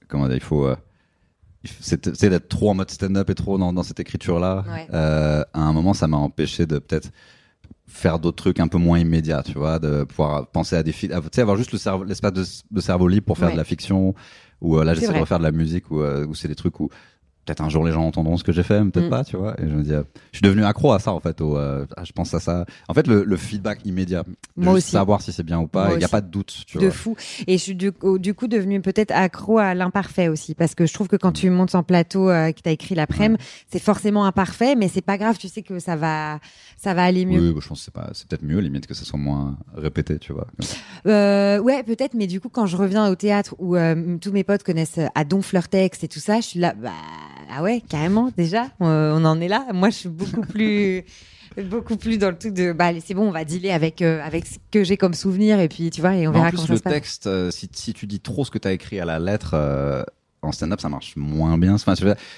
Comment dire, il faut. euh, C'est c'est d'être trop en mode stand-up et trop dans, dans cette écriture-là. Ouais. Euh, à un moment, ça m'a empêché de peut-être faire d'autres trucs un peu moins immédiats, tu vois, de pouvoir penser à des films, tu sais, avoir juste le cerveau- l'espace de, de cerveau libre pour faire Ouais. de la fiction, ou euh, là, j'essaie de refaire de la musique, ou euh, où c'est des trucs où peut-être un jour les gens entendront ce que j'ai fait, mais peut-être Mm. pas, tu vois. Et je me dis, euh, je suis devenu accro à ça, en fait, au, euh, ah, je pense à ça. En fait, le, le feedback immédiat, de Moi juste aussi. savoir si c'est bien ou pas, il n'y a pas de doute, tu de vois. fou. Et je suis du, coup- du coup devenue peut-être accro à l'imparfait aussi, parce que je trouve que quand tu montes en plateau, euh, que t'as écrit l'après-midi, c'est forcément imparfait, mais c'est pas grave, tu sais que ça va, ça va aller mieux. Oui, bah, je pense que c'est pas, c'est peut-être mieux, limite, que ce soit moins répété, tu vois. Euh, ouais, peut-être, mais du coup, quand je reviens au théâtre où euh, tous mes potes connaissent à donf leur texte et tout ça, je suis là, bah, ah ouais, carrément, déjà, euh, on en est là. Moi, je suis beaucoup plus. Beaucoup plus dans le truc de bah allez, c'est bon on va dealer avec euh, avec ce que j'ai comme souvenir et puis tu vois et on Mais verra en comment ça le se passe. texte, euh, si, si tu dis trop ce que tu as écrit à la lettre, euh, en stand-up, ça marche moins bien. Enfin,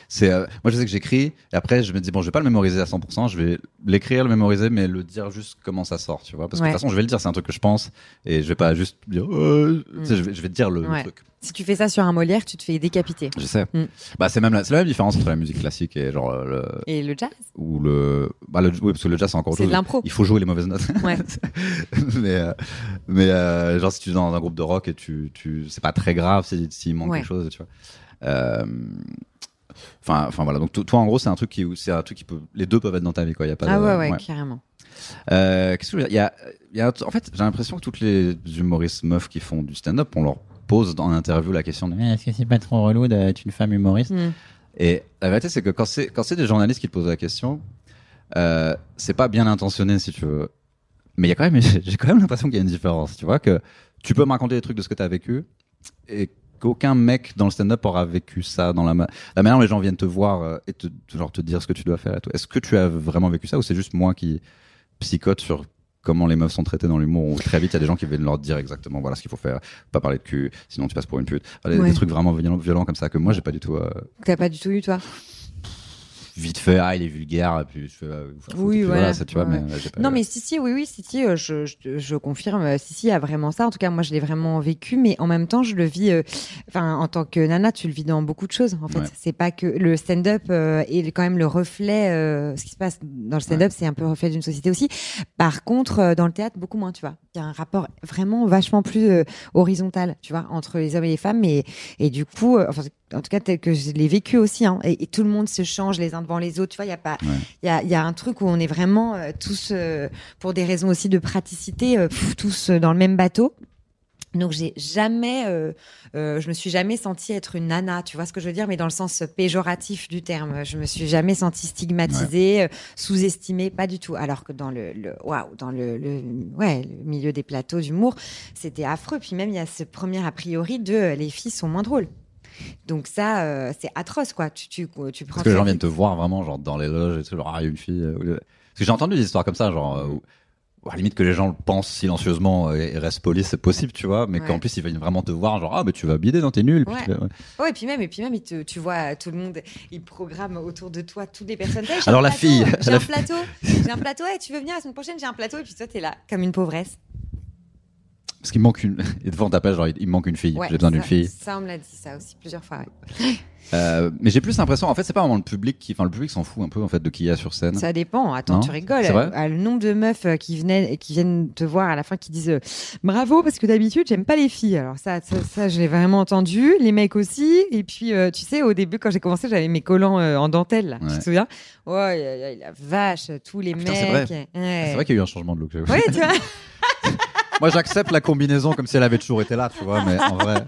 c'est, euh, moi, je sais que j'écris, et après, je me dis, bon, je vais pas le mémoriser à 100%, je vais l'écrire, le mémoriser, mais le dire juste comment ça sort, tu vois. Parce que Ouais. de toute façon, je vais le dire, c'est un truc que je pense, et je vais pas juste dire, euh, tu sais, je vais, je vais te dire le, truc. Si tu fais ça sur un Molière, tu te fais décapiter. Je sais. Mm. Bah, c'est même la, c'est la même différence entre la musique classique et genre, euh, le, Et le jazz? Ou le, bah, le, oui, parce que le jazz, c'est encore autre C'est de chose. l'impro. Il faut jouer les mauvaises notes. Ouais. mais euh, mais euh, genre si tu es dans un groupe de rock et tu tu c'est pas très grave s'il s'il manque Ouais. quelque chose tu vois Euh, enfin enfin voilà donc to- toi en gros c'est un truc qui c'est un truc qui peut les deux peuvent être dans ta vie quoi il y a pas Ah de, ouais, ouais, carrément. Euh, qu'est-ce que je veux dire? Il y a y a en fait j'ai l'impression que toutes les humoristes meufs qui font du stand-up on leur pose dans l'interview la question de Eh, est-ce que c'est pas trop relou d'être une femme humoriste Mm. et la vérité, c'est que quand c'est quand c'est des journalistes qui te posent la question, euh, c'est pas bien intentionné si tu veux. Mais il y a quand même, j'ai quand même l'impression qu'il y a une différence. Tu vois que tu peux me raconter des trucs de ce que tu as vécu et qu'aucun mec dans le stand-up aura vécu ça dans la, ma- la manière dont les gens viennent te voir euh, et te, genre te dire ce que tu dois faire. Est-ce que tu as vraiment vécu ça ou c'est juste moi qui psychote sur comment les meufs sont traitées dans l'humour où très vite il y a des gens qui viennent leur dire exactement voilà ce qu'il faut faire, pas parler de cul, sinon tu passes pour une pute. Des, trucs vraiment violents, violents comme ça que moi j'ai pas du tout. euh, T'as pas du tout eu, toi? Vite fait, ah, il est vulgaire, puis je fais, euh, Oui, voilà. ça, tu vois, Ouais. mais euh, pas. Non, mais si, si, oui, oui, si, si, euh, je, je, je confirme, euh, si, si, il y a vraiment ça. En tout cas, moi, je l'ai vraiment vécu, mais en même temps, je le vis, euh, enfin, en tant que nana, tu le vis dans beaucoup de choses, en fait. Ouais. C'est pas que le stand-up euh, est quand même le reflet, euh, ce qui se passe dans le stand-up, c'est un peu le reflet d'une société aussi. Par contre, euh, dans le théâtre, beaucoup moins, tu vois. Y a un rapport vraiment vachement plus euh, horizontal, tu vois, entre les hommes et les femmes. Et, et du coup, euh, enfin, en tout cas, tel que je l'ai vécu aussi, hein, et, et tout le monde se change les uns devant les autres. Tu vois, il y a pas, il Ouais. y, a, y a un truc où on est vraiment euh, tous, pour des raisons aussi de praticité, pff, tous dans le même bateau. Donc j'ai jamais, euh, euh, je me suis jamais sentie être une nana, tu vois ce que je veux dire, mais dans le sens péjoratif du terme. Je me suis jamais sentie stigmatisée, euh, sous-estimée, pas du tout. Alors que dans le, le waouh, dans le, le, ouais, le milieu des plateaux d'humour, c'était affreux. Puis même il y a ce premier a priori de euh, les filles sont moins drôles. Donc ça, euh, c'est atroce quoi. Tu, tu, tu prends Parce que les gens viennent te voir vraiment, genre dans les loges et tout, genre, ah, il y a une fille. Parce que j'ai entendu des histoires comme ça, genre, euh, où à la limite que les gens le pensent silencieusement et, restent polis, c'est possible, tu vois, mais Ouais. qu'en plus ils viennent vraiment te voir, genre, ah, mais tu vas bider dans tes nuls. Ouais. ouais. Et puis même, et puis même, te- tu vois tout le monde, il programme autour de toi toutes les personnes. Hey, Alors la plateau, fille, j'ai un plateau, j'ai un plateau. Hey, tu veux venir la semaine prochaine J'ai un plateau. Et puis toi, t'es là comme une pauvresse. Parce qu'il manque une. Et devant on t'appelle, genre, il il manque une fille, j'ai besoin d'une fille. Ça, on me l'a dit ça aussi plusieurs fois. Euh, mais j'ai plus l'impression, en fait, c'est pas vraiment le public qui. Enfin, le public s'en fout un peu, en fait, de qui il y a sur scène. Ça dépend. Attends, Non tu rigoles. Ah, le nombre de meufs euh, qui venaient, qui viennent te voir à la fin, qui disent euh, bravo parce que d'habitude j'aime pas les filles. Alors ça, ça, ça, je l'ai vraiment entendu. Les mecs aussi. Et puis, euh, tu sais, au début quand j'ai commencé, j'avais mes collants euh, en dentelle. Là, Tu te souviens? Aïe, la vache, tous les Ah, mecs. c'est vrai. Ouais. Vrai qu'il y a eu un changement de look. Oui, tu vois. Moi, j'accepte la combinaison comme si elle avait toujours été là, tu vois, mais en vrai.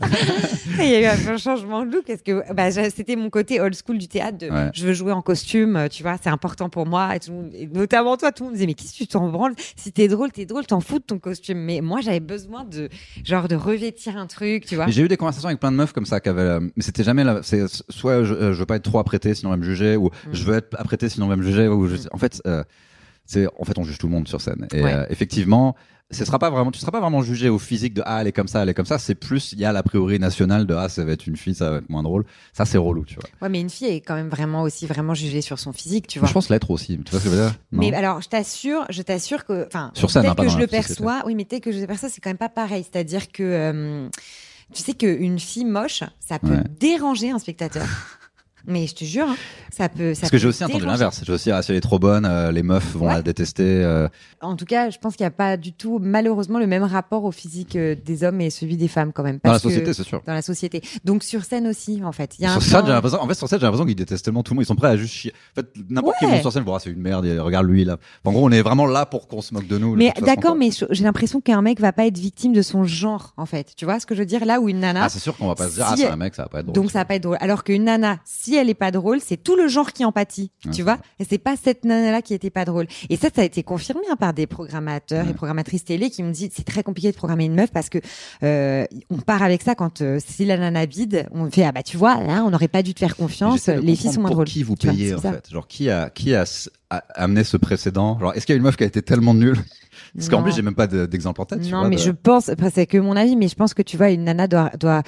Il y a eu un changement de look parce que bah, c'était mon côté old school du théâtre. De, Ouais. Je veux jouer en costume, tu vois, c'est important pour moi. Et, tout le monde- et notamment toi, tout le monde disait mais qu'est-ce que tu t'en branles? Si t'es drôle, t'es drôle, t'en fous de ton costume. Mais moi, j'avais besoin de genre de revêtir un truc, tu vois. J'ai eu des conversations avec plein de meufs comme ça, qui avaient, euh, mais c'était jamais là. C'est soit je, euh, je veux pas être trop apprêté, sinon on va me juger, ou Mm. je veux être apprêté, sinon on va me juger. Ou je- En fait, euh, c'est en fait on juge tout le monde sur scène. Et Ouais. euh, effectivement, ce sera pas vraiment, tu seras pas vraiment jugé au physique de ah elle est comme ça, elle est comme ça. C'est plus il y a l'a priori nationale de ah ça va être une fille, ça va être moins drôle. Ça c'est relou, tu vois. Ouais, mais une fille est quand même vraiment aussi vraiment jugée sur son physique, tu vois. je pense l'être aussi. Tu vois ce que je veux dire? Non? Mais alors, je t'assure, je t'assure que, enfin, Sur scène, hein, que je le société. perçois, oui, mais tel que je le perçois, c'est quand même pas pareil. C'est-à-dire que, euh, tu sais qu'une fille moche, ça peut Ouais. déranger un spectateur. mais je te jure, hein, ça peut. Ça Parce que j'ai aussi entendu l'inverse. J'ai aussi ah si elle est trop bonne, euh, les meufs vont Ouais. la détester. euh, En tout cas, je pense qu'il n'y a pas du tout, malheureusement, le même rapport au physique euh, des hommes et celui des femmes quand même. dans la société, c'est sûr. Dans la société. Donc sur scène aussi, en fait. Y a Sur scène, j'ai l'impression, en fait, sur scène, j'ai l'impression qu'ils détestent tellement tout le monde. Ils sont prêts à juste chier. En fait, n'importe qui Ouais. monte sur scène, voir, c'est une merde, regarde lui, là. En gros, on est vraiment là pour qu'on se moque de nous. Mais d'accord, mais j'ai l'impression qu'un mec va pas être victime de son genre, en fait. Tu vois ce que je veux dire? Là où une nana. Ah, c'est sûr qu'on va pas se dire, Si ah, c'est un mec, ça va pas être drôle. Donc ça va pas être drôle. Alors qu'une nana, si elle est pas drôle, c'est tout le genre qui en pâtit, Ouais, tu c'est vois. Et c'est pas cette nana-là qui était pas drôle. Et ça, ça a été confirmé hein, par des programmateurs et programmatrices télé qui me disent c'est très compliqué de programmer une meuf parce que euh, on part avec ça quand euh, si la nana bide, on fait ah bah tu vois là on n'aurait pas dû te faire confiance. Les filles sont moins pour drôles. qui vous Tu vois, payez, en fait. Genre, qui a, qui a, amené ce précédent? Genre, est-ce qu'il y a une meuf qui a été tellement nulle? Parce qu'en plus, j'ai même pas de- d'exemple en tête. tu Non, vois, mais de- je pense, c'est que mon avis, mais je pense que tu vois, une nana doit, doit,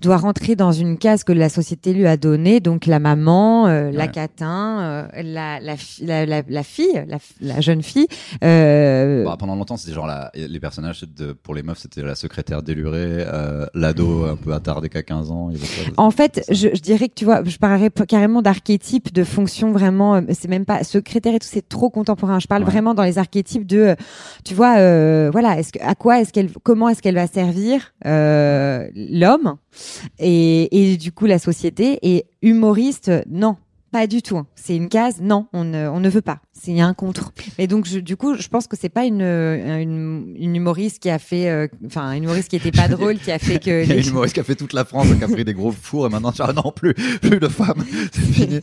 doit rentrer dans une case que la société lui a donnée, donc la maman, euh, la catin, euh, la, la, la, la, la fille, la, la jeune fille. Euh, Bah, pendant longtemps, c'était genre la, les personnages de, pour les meufs, c'était la secrétaire délurée, euh, l'ado un peu attardé qu'à 15 ans. il en fait, je, je dirais que tu vois, je parlerais carrément d'archétype, de fonction vraiment. euh, C'est même pas secrétaire et tout, c'est trop contemporain. Je parle Ouais. vraiment dans les archétypes de, euh, tu vois, euh, voilà, est-ce que, à quoi est-ce qu'elle, comment est-ce qu'elle va servir euh, l'homme et, et du coup la société et humoriste, non. Pas du tout. C'est une case. Non, on ne, on ne veut pas. C'est un contre. Et donc, je, du coup, je pense que c'est pas une, une, une humoriste qui a fait, euh, enfin, une humoriste qui était pas drôle, qui a fait que. Il y a une humoriste qui a fait toute la France, qui a pris des gros fours et maintenant, vois, non, plus, plus de femmes. C'est fini.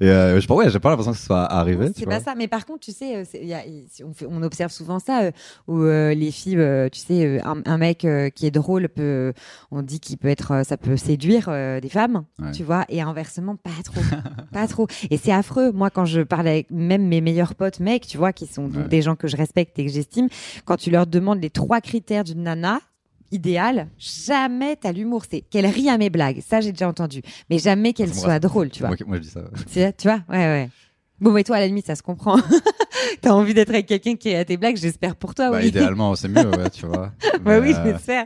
Et euh, je pense, ouais, j'ai pas l'impression que ce soit arrivé. C'est pas ça, mais par contre, tu sais, euh, y a- on, fait- on observe souvent ça euh, où euh, les filles, euh, tu sais, euh, un, un mec euh, qui est drôle peut, on dit qu'il peut être, euh, ça peut séduire euh, des femmes, Ouais. tu vois, et inversement, pas trop, pas trop. Et c'est affreux. Moi, quand je parle avec même mes meilleurs potes mecs, tu vois, qui sont donc Ouais. des gens que je respecte et que j'estime, quand tu leur demandes les trois critères d'une nana. Idéal, jamais t'as l'humour, c'est qu'elle rit à mes blagues, ça j'ai déjà entendu, mais jamais qu'elle soit drôle, tu vois. Moi, moi, je dis ça. ouais. Tu vois, ouais, ouais. Bon, mais toi, à la limite, ça se comprend. T'as envie d'être avec quelqu'un qui est à tes blagues, j'espère pour toi, Bah, oui. idéalement, c'est mieux, ouais, tu vois. bah Mais, oui, euh, j'espère.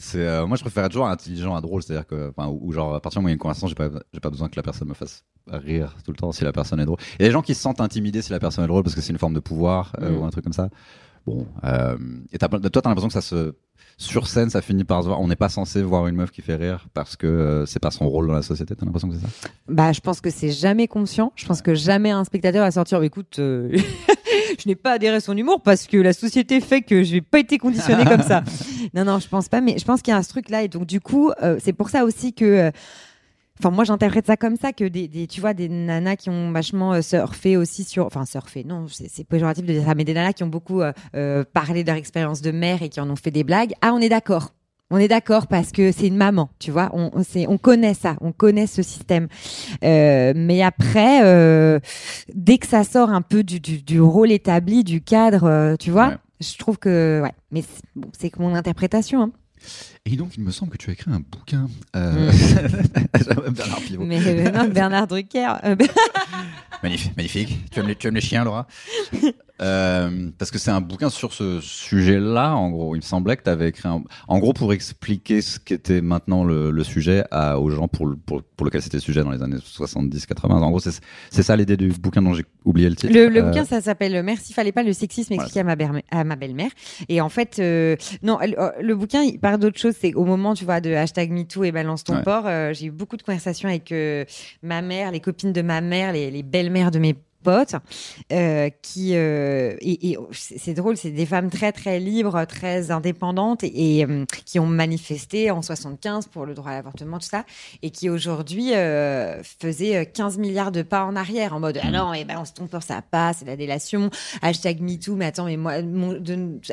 C'est, euh, moi, je préfère être toujours intelligent à drôle, c'est-à-dire que, enfin, ou ou genre, à partir du moment où il y a une conversation, j'ai pas, j'ai pas besoin que la personne me fasse rire tout le temps si la personne est drôle. Il y a des gens qui se sentent intimidés si la personne est drôle parce que c'est une forme de pouvoir euh, Mm. ou un truc comme ça. Bon, euh, et toi, t'as l'impression que ça se sur scène, ça finit par se voir. On n'est pas censé voir une meuf qui fait rire parce que euh, c'est pas son rôle dans la société. T'as l'impression que c'est ça? Bah, je pense que c'est jamais conscient. Je pense que jamais un spectateur va sortir. Écoute, euh, je n'ai pas adhéré à son humour parce que la société fait que je n'ai pas été conditionné comme ça. Non, non, je pense pas. Mais je pense qu'il y a un truc là. Et donc, du coup, c'est pour ça aussi que. Enfin, moi, j'interprète ça comme ça que des, des, tu vois, des nanas qui ont vachement surfé aussi sur, enfin, surfé, non, c'est péjoratif de dire ça, mais des nanas qui ont beaucoup euh, parlé de leur expérience de mère et qui en ont fait des blagues. Ah, on est d'accord. On est d'accord parce que c'est une maman, tu vois. On, on, on connaît ça, on connaît ce système. Euh, mais après, euh, dès que ça sort un peu du, du, du rôle établi, du cadre, euh, tu vois, Ouais. je trouve que, ouais. Mais c'est bon, mon interprétation. Hein. Et donc, il me semble que tu as écrit un bouquin. Euh... Bernard Pivot. Mais euh, non, Bernard Drucker. Magnifique, magnifique. Tu aimes les, tu aimes les chiens, Laura? Euh, Parce que c'est un bouquin sur ce sujet-là, en gros. Il me semblait que tu avais écrit un... En gros, pour expliquer ce qu'était maintenant le, le sujet à, aux gens pour, le- pour, pour lequel c'était le sujet dans les années 70-80. En gros, c'est c'est ça l'idée du bouquin dont j'ai oublié le titre. Le, le Euh, bouquin, ça s'appelle Merci, fallait pas le sexisme expliqué à ma, bère- à ma belle-mère. Et en fait, euh, non, le, bouquin, il parle d'autre chose. C'est au moment, tu vois, de hashtag MeToo et balance ton Ouais. porc. j'ai eu beaucoup de conversations avec ma mère, les copines de ma mère, les, les belles-mères de mes potes euh, qui euh, et, c'est drôle c'est des femmes très très libres très indépendantes et, euh, qui ont manifesté en 75 pour le droit à l'avortement tout ça et qui aujourd'hui faisaient 15 milliards de pas en arrière en mode ah non et balance ton porc ça passe c'est la délation hashtag MeToo mais attends mais moi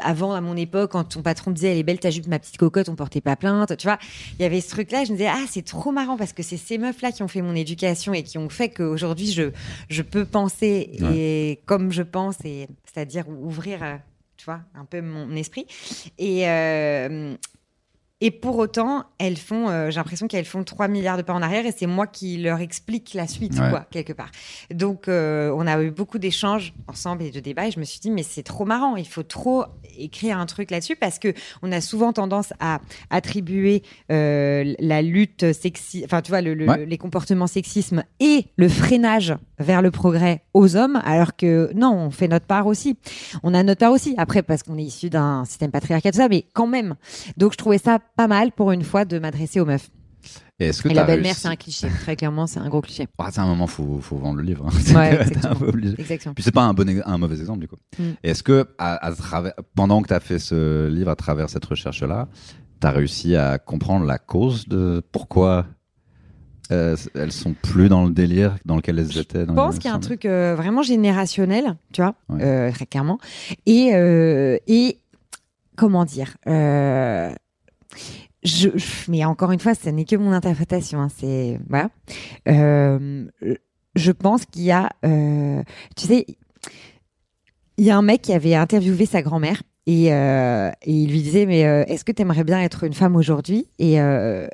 avant à mon époque quand ton patron disait elle est belle ta jupe ma petite cocotte on portait pas plainte tu vois il y avait ce truc là je me disais ah c'est trop marrant parce que c'est ces meufs là qui ont fait mon éducation et qui ont fait qu'aujourd'hui je je peux penser et comme je pense et c'est-à-dire ouvrir euh, tu vois un peu mon esprit et euh, et pour autant, elles font, euh, j'ai l'impression qu'elles font 3 milliards de pas en arrière et c'est moi qui leur explique la suite, Ouais. quoi, quelque part. Donc, euh, on a eu beaucoup d'échanges ensemble et de débats et je me suis dit, mais c'est trop marrant, il faut trop écrire un truc là-dessus parce que on a souvent tendance à attribuer euh, la lutte sexy, enfin, tu vois, le, le- Ouais. les comportements sexisme et le freinage vers le progrès aux hommes, alors que non, on fait notre part aussi. On a notre part aussi. Après, parce qu'on est issu d'un système patriarcal, tout ça, mais quand même. Donc, je trouvais ça pas mal pour une fois de m'adresser aux meufs. Et est-ce que Et t'as la belle-mère, réussi- c'est un cliché. Très clairement, c'est un gros cliché. Ah, c'est un moment, faut, faut vendre le livre. hein. Ouais, T'es un exactement. peu obligé. Exactement. Puis c'est pas un bon, ex- un mauvais exemple du coup. Mm. Et Est-ce que à, à travers, pendant que tu as fait ce livre, à travers cette recherche-là, tu as réussi à comprendre la cause de pourquoi euh, elles sont plus dans le délire dans lequel elles étaient Je pense qu'il y a un 1900? truc euh, vraiment générationnel, tu vois, Ouais. euh, très clairement. Et, et comment dire je, mais encore une fois, ce n'est que mon interprétation. hein, c'est voilà. Je pense qu'il y a, tu sais, il y a un mec qui avait interviewé sa grand-mère et, euh, et il lui disait mais euh, est-ce que tu aimerais bien être une femme aujourd'hui? Euh, et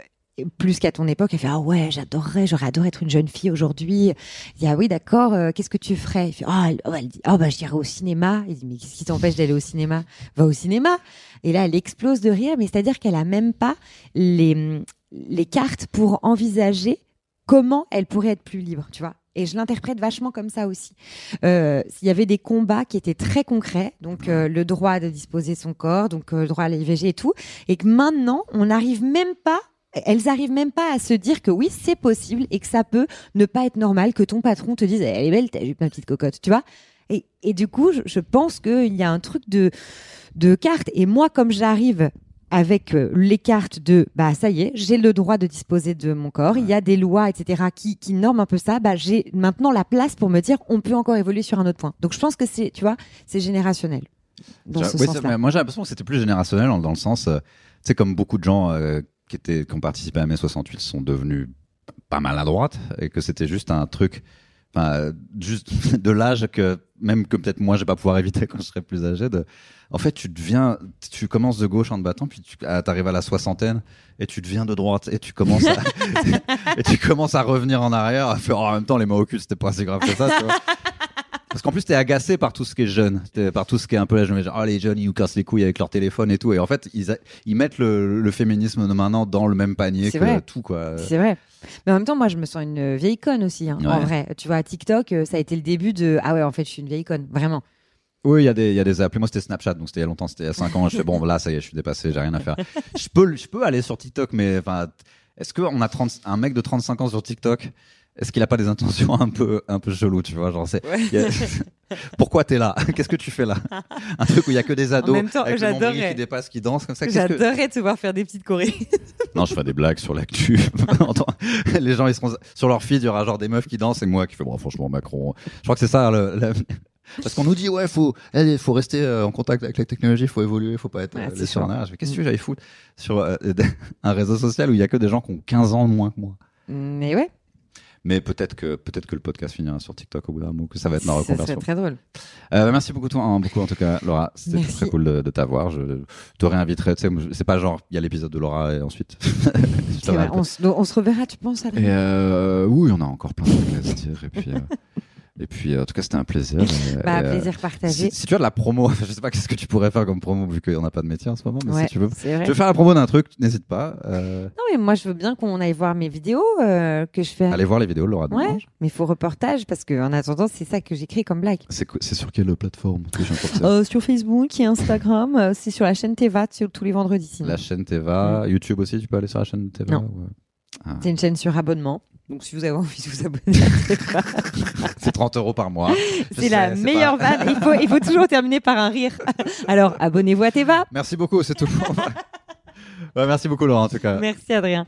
plus qu'à ton époque, elle fait ah ouais j'adorerais, j'aurais adoré être une jeune fille aujourd'hui. Il dit ah oui d'accord, euh, qu'est-ce que tu ferais? Il fait ah oh, elle dit ah bah je dirais au cinéma. Il dit mais qu'est-ce qui t'empêche d'aller au cinéma? Va au cinéma. Et là elle explose de rire, mais c'est-à-dire qu'elle a même pas les les cartes pour envisager comment elle pourrait être plus libre, tu vois. Et je l'interprète vachement comme ça aussi. Euh, il y avait des combats qui étaient très concrets, donc euh, le droit de disposer son corps, donc le droit à l'IVG et tout, et que maintenant on n'arrive même pas, elles arrivent même pas à se dire que oui c'est possible et que ça peut ne pas être normal que ton patron te dise elle est belle ta jupe ma petite cocotte, tu vois. Et, et du coup je, je pense qu'il y a un truc de de cartes et moi comme j'arrive avec euh, les cartes de bah ça y est, j'ai le droit de disposer de mon corps, il y a des lois etc qui qui norment un peu ça, bah j'ai maintenant la place pour me dire on peut encore évoluer sur un autre point. Donc je pense que c'est tu vois, c'est générationnel. Dans ce oui, moi j'ai l'impression que c'était plus générationnel dans, dans le sens, euh, tu sais, comme beaucoup de gens euh, qui, étaient, qui ont participé à mai 68 sont devenus pas mal à droite et que c'était juste un truc, enfin, juste de l'âge que même que peut-être moi je vais pas pouvoir éviter quand je serai plus âgé. De, en fait, tu deviens, tu commences de gauche en te battant, puis tu arrives à la soixantaine et tu deviens de droite et tu commences à, et tu commences à revenir en arrière, à faire en même temps les mains au cul, c'était pas si grave que ça. Tu vois. Parce qu'en plus, t'es agacé par tout ce qui est jeune, T'es- par tout ce qui est un peu là, je me dis, oh, les jeunes, ils nous cassent les couilles avec leur téléphone et tout. Et en fait, ils, a- ils mettent le, le féminisme de maintenant dans le même panier C'est que vrai. tout, quoi. C'est vrai. Mais en même temps, moi, je me sens une vieille conne aussi, hein, en Ouais. vrai. Tu vois, TikTok, euh, ça a été le début de ah ouais, en fait, je suis une vieille conne, vraiment. Oui, il y, a des- il y a des applis. Moi, c'était Snapchat, donc c'était il y a longtemps, c'était il y a 5 ans. Je fais, bon, là, ça y est, je suis dépassé, j'ai rien à faire. Je peux, je peux aller sur TikTok, mais enfin, est-ce qu'on a 30, un mec de 35 ans sur TikTok Est-ce qu'il a pas des intentions un peu, un peu chelou, tu vois genre, c'est, il a- Pourquoi t'es là? Qu'est-ce que tu fais là? Un truc où il y a que des ados même temps, avec le j'adorerais. qui dépasse, qui dansent comme ça. Qu'est-ce que- J'adorerais te voir faire des petites chorés. Non, je ferai des blagues sur l'actu. Les gens, ils seront sur leur feed, il y aura genre des meufs qui dansent et moi qui fais bon, franchement, Macron. Je crois que c'est ça. Le, le- Parce qu'on nous dit ouais, faut, il faut rester euh, en contact avec la technologie, faut évoluer, faut pas être Ouais, en arrière. Je fais qu'est-ce que j'allais foutre sur euh, un réseau social où il y a que des gens qui ont 15 ans de moins que moi? Mais ouais, Mais peut-être que peut-être que le podcast finira sur TikTok au bout d'un moment, que ça va être ma ça serait reconversion. très drôle. Euh, merci beaucoup, toi, hein, beaucoup en tout cas, Laura. C'était très cool de, de t'avoir. Je te réinviterai. C'est pas genre il y a l'épisode de Laura et ensuite. peu. on, se, reverra, tu penses, Et Adrien euh, oui, on a encore plein de trucs à se dire. Et puis, euh, et puis, en tout cas, c'était un plaisir. Bah, et, euh, plaisir partagé. Si, si tu as de la promo, je sais pas qu'est-ce que tu pourrais faire comme promo vu qu'on n'a pas de métier en ce moment, mais Ouais, si tu veux, tu veux faire la promo d'un truc, n'hésite pas. Euh, Non, mais moi, je veux bien qu'on aille voir mes vidéos euh, que je fais. allez voir les vidéos Laura Ouais, Demange. mais faut reportage parce que en attendant, c'est ça que j'écris comme blague. C'est sur quelle plateforme Euh, sur Facebook et Instagram, euh, c'est sur la chaîne Teva tous les vendredis. sinon. La chaîne Teva, YouTube aussi, tu peux aller sur la chaîne Teva? Non. Ah. C'est une chaîne sur abonnement. Donc si vous avez envie de vous abonner C'est 30 euros par mois. C'est la meilleure pas- vanne. Il faut, il faut toujours terminer par un rire. Alors abonnez-vous à Teva. Merci beaucoup, c'est tout. Ouais, merci beaucoup, Laura, en tout cas. Merci Adrien.